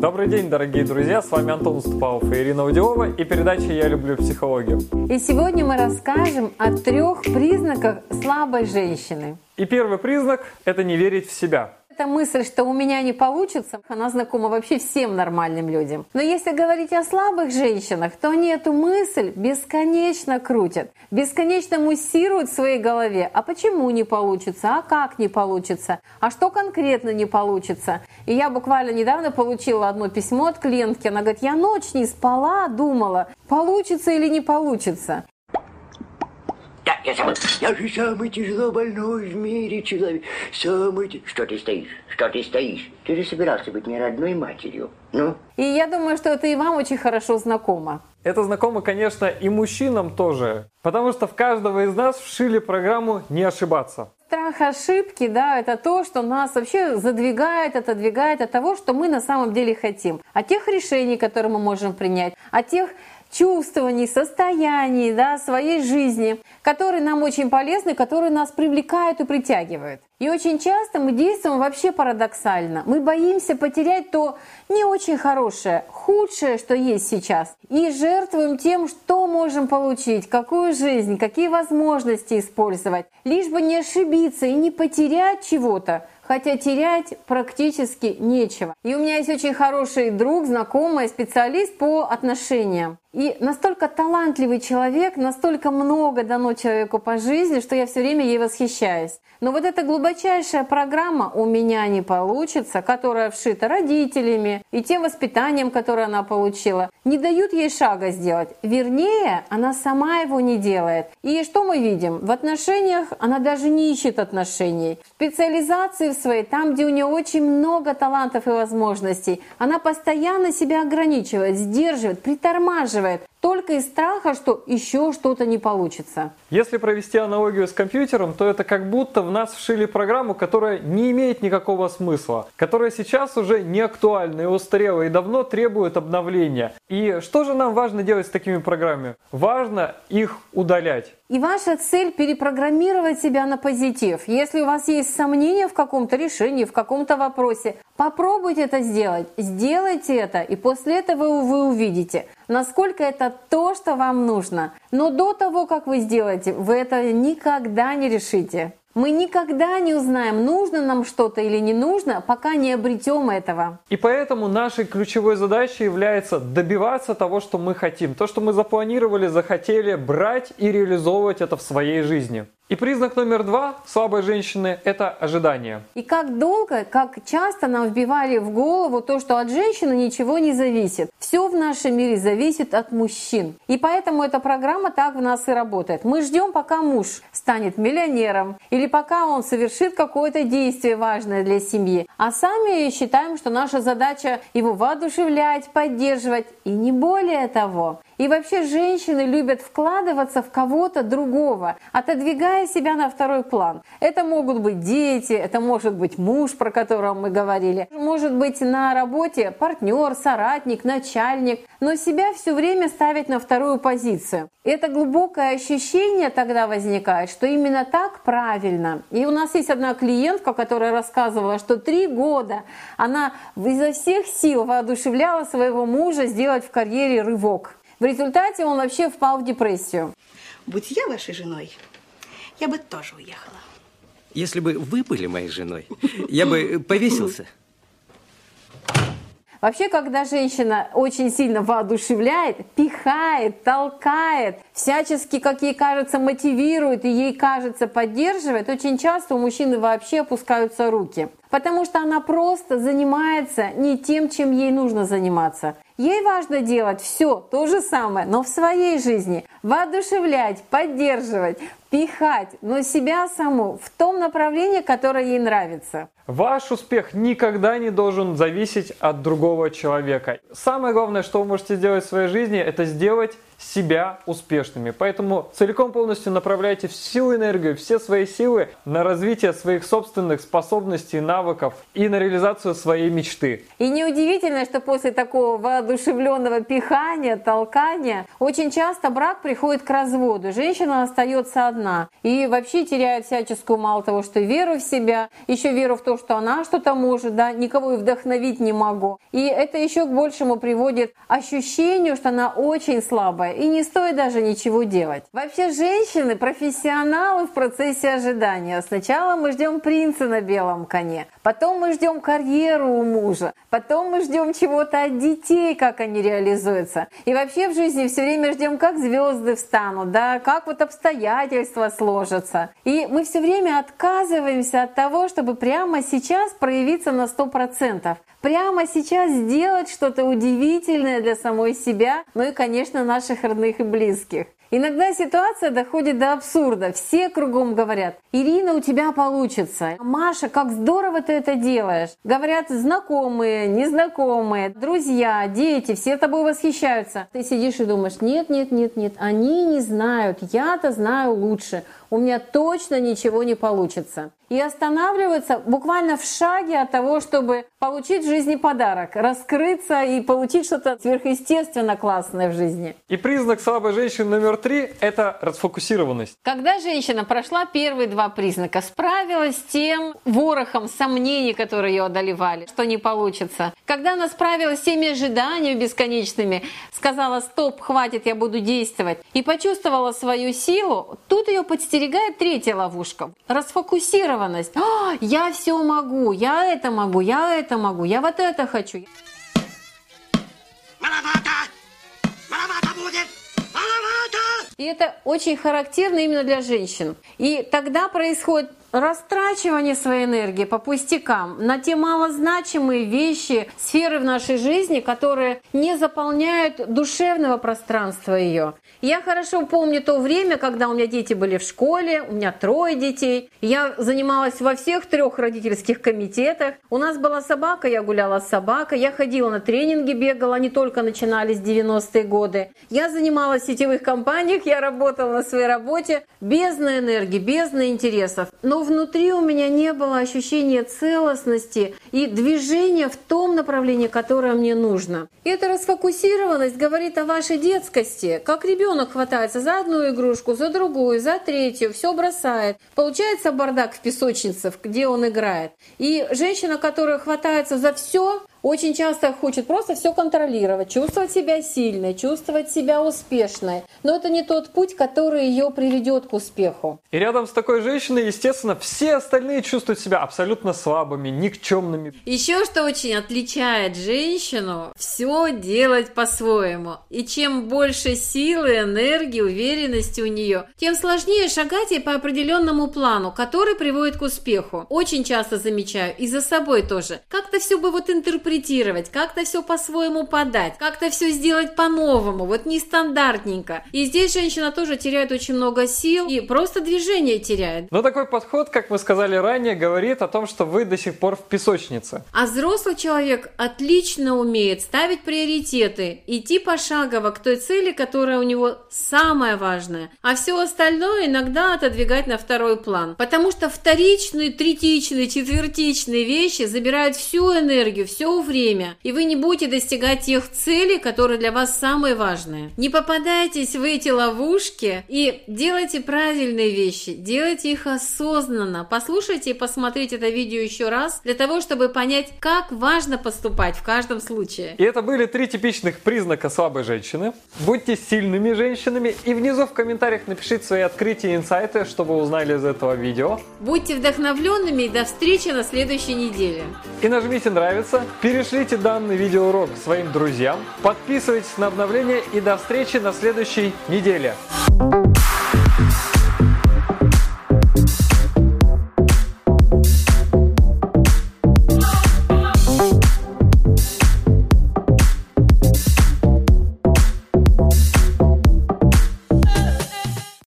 Добрый день, дорогие друзья, с вами Антон Уступалов и Ирина Удилова и передача «Я люблю психологию». И сегодня мы расскажем о трех признаках слабой женщины. И первый признак – это не верить в себя – эта мысль, что у меня не получится, она знакома вообще всем нормальным людям. Но если говорить о слабых женщинах, то они эту мысль бесконечно крутят, бесконечно муссируют в своей голове. А почему не получится? А как не получится? А что конкретно не получится? И я буквально недавно получила одно письмо от клиентки. Она говорит, я ночь не спала, думала, получится или не получится. Я же самый тяжело больной в мире человек. Самый... Что ты стоишь? Что ты стоишь? Ты же собирался быть мне родной матерью. Ну? И я думаю, что это и вам очень хорошо знакомо. Это знакомо, конечно, и мужчинам тоже. Потому что в каждого из нас вшили программу «не ошибаться». Страх ошибки, да, это то, что нас вообще задвигает, отодвигает от того, что мы на самом деле хотим. От тех решений, которые мы можем принять, от тех чувствований, состояний да, своей жизни, которые нам очень полезны, которые нас привлекают и притягивают. И очень часто мы действуем вообще парадоксально. Мы боимся потерять то не очень хорошее, худшее, что есть сейчас. И жертвуем тем, что можем получить, какую жизнь, какие возможности использовать. Лишь бы не ошибиться и не потерять чего-то, хотя терять практически нечего. И у меня есть очень хороший друг, знакомый, специалист по отношениям. И настолько талантливый человек, настолько много дано человеку по жизни, что я все время ей восхищаюсь. Но вот эта глубочайшая программа «у меня не получится», которая вшита родителями и тем воспитанием, которое она получила, не дают ей шага сделать. Вернее, она сама его не делает. И что мы видим? В отношениях она даже не ищет отношений. В специализации в своей, там, где у нее очень много талантов и возможностей, она постоянно себя ограничивает, сдерживает, притормаживает поддерживает только из страха, что еще что-то не получится. Если провести аналогию с компьютером, то это как будто в нас вшили программу, которая не имеет никакого смысла, которая сейчас уже не актуальна и устарела и давно требует обновления. И что же нам важно делать с такими программами? Важно их удалять. И ваша цель перепрограммировать себя на позитив. Если у вас есть сомнения в каком-то решении, в каком-то вопросе, попробуйте это сделать. Сделайте это, и после этого вы увидите, насколько это то, что вам нужно. Но до того, как вы сделаете, вы это никогда не решите. Мы никогда не узнаем, нужно нам что-то или не нужно, пока не обретем этого. И поэтому нашей ключевой задачей является добиваться того, что мы хотим. То, что мы запланировали, захотели, брать и реализовывать это в своей жизни. И признак номер два слабой женщины – это ожидание. И как долго, как часто нам вбивали в голову то, что от женщины ничего не зависит. Все в нашем мире зависит от мужчин. И поэтому эта программа так в нас и работает. Мы ждем, пока муж станет миллионером или пока он совершит какое-то действие важное для семьи. А сами считаем, что наша задача его воодушевлять, поддерживать и не более того. И вообще женщины любят вкладываться в кого-то другого, отодвигая себя на второй план. Это могут быть дети, это может быть муж, про которого мы говорили, может быть на работе партнер, соратник, начальник, но себя все время ставить на вторую позицию. Это глубокое ощущение тогда возникает, что именно так правильно. И у нас есть одна клиентка, которая рассказывала, что три года она изо всех сил воодушевляла своего мужа сделать в карьере рывок. В результате он вообще впал в депрессию. Будь я вашей женой, я бы тоже уехала. Если бы вы были моей женой, я бы повесился. Вообще, когда женщина очень сильно воодушевляет, пихает, толкает, всячески, как ей кажется, мотивирует и ей кажется поддерживает, очень часто у мужчины вообще опускаются руки. Потому что она просто занимается не тем, чем ей нужно заниматься. Ей важно делать все то же самое, но в своей жизни. Воодушевлять, поддерживать, пихать, но себя саму в том направлении, которое ей нравится. Ваш успех никогда не должен зависеть от другого человека. Самое главное, что вы можете сделать в своей жизни, это сделать себя успешными. Поэтому целиком полностью направляйте всю энергию, все свои силы на развитие своих собственных способностей, навыков и на реализацию своей мечты. И неудивительно, что после такого воодушевленного пихания, толкания, очень часто брак приходит к разводу. Женщина остается одна и вообще теряет всяческую, мало того, что веру в себя, еще веру в то, что она что-то может, да, никого и вдохновить не могу. И это еще к большему приводит ощущению, что она очень слабая и не стоит даже ничего делать. Вообще женщины профессионалы в процессе ожидания. Сначала мы ждем принца на белом коне, потом мы ждем карьеру у мужа, потом мы ждем чего-то от детей, как они реализуются. И вообще в жизни все время ждем, как звезды встанут, да, как вот обстоятельства сложатся. И мы все время отказываемся от того, чтобы прямо сейчас проявиться на 100% прямо сейчас сделать что-то удивительное для самой себя, ну и, конечно, наших родных и близких. Иногда ситуация доходит до абсурда. Все кругом говорят, Ирина, у тебя получится. Маша, как здорово ты это делаешь. Говорят знакомые, незнакомые, друзья, дети, все тобой восхищаются. Ты сидишь и думаешь, нет, нет, нет, нет, они не знают, я-то знаю лучше у меня точно ничего не получится. И останавливаются буквально в шаге от того, чтобы получить в жизни подарок, раскрыться и получить что-то сверхъестественно классное в жизни. И признак слабой женщины номер три – это расфокусированность. Когда женщина прошла первые два признака, справилась с тем ворохом сомнений, которые ее одолевали, что не получится. Когда она справилась с теми ожиданиями бесконечными, сказала «стоп, хватит, я буду действовать», и почувствовала свою силу, тут ее подстерегает третья ловушка. Расфокусированность. А, я все могу, я это могу, я это могу, я вот это хочу. Маловато! Маловато будет! Маловато! И это очень характерно именно для женщин. И тогда происходит растрачивание своей энергии по пустякам на те малозначимые вещи, сферы в нашей жизни, которые не заполняют душевного пространства ее. Я хорошо помню то время, когда у меня дети были в школе, у меня трое детей. Я занималась во всех трех родительских комитетах. У нас была собака, я гуляла с собакой. Я ходила на тренинги, бегала, они только начинались 90-е годы. Я занималась в сетевых компаниях, я работала на своей работе. Бездна энергии, бездна интересов. Но внутри у меня не было ощущения целостности и движения в том направлении, которое мне нужно. Эта расфокусированность говорит о вашей детскости. Как ребенок хватается за одну игрушку, за другую, за третью, все бросает. Получается бардак в песочнице, где он играет. И женщина, которая хватается за все, очень часто хочет просто все контролировать, чувствовать себя сильной, чувствовать себя успешной. Но это не тот путь, который ее приведет к успеху. И рядом с такой женщиной, естественно, все остальные чувствуют себя абсолютно слабыми, никчемными. Еще что очень отличает женщину, все делать по-своему. И чем больше силы, энергии, уверенности у нее, тем сложнее шагать ей по определенному плану, который приводит к успеху. Очень часто замечаю, и за собой тоже. Как-то все бы вот интерпретировать интерпретировать, как-то все по-своему подать, как-то все сделать по-новому, вот нестандартненько. И здесь женщина тоже теряет очень много сил и просто движение теряет. Но такой подход, как мы сказали ранее, говорит о том, что вы до сих пор в песочнице. А взрослый человек отлично умеет ставить приоритеты, идти пошагово к той цели, которая у него самая важная, а все остальное иногда отодвигать на второй план. Потому что вторичные, третичные, четвертичные вещи забирают всю энергию, все время, и вы не будете достигать тех целей, которые для вас самые важные. Не попадайтесь в эти ловушки и делайте правильные вещи, делайте их осознанно. Послушайте и посмотрите это видео еще раз, для того, чтобы понять, как важно поступать в каждом случае. И это были три типичных признака слабой женщины. Будьте сильными женщинами и внизу в комментариях напишите свои открытия и инсайты, что вы узнали из этого видео. Будьте вдохновленными и до встречи на следующей неделе. И нажмите нравится, Перешлите данный видеоурок своим друзьям, подписывайтесь на обновления и до встречи на следующей неделе.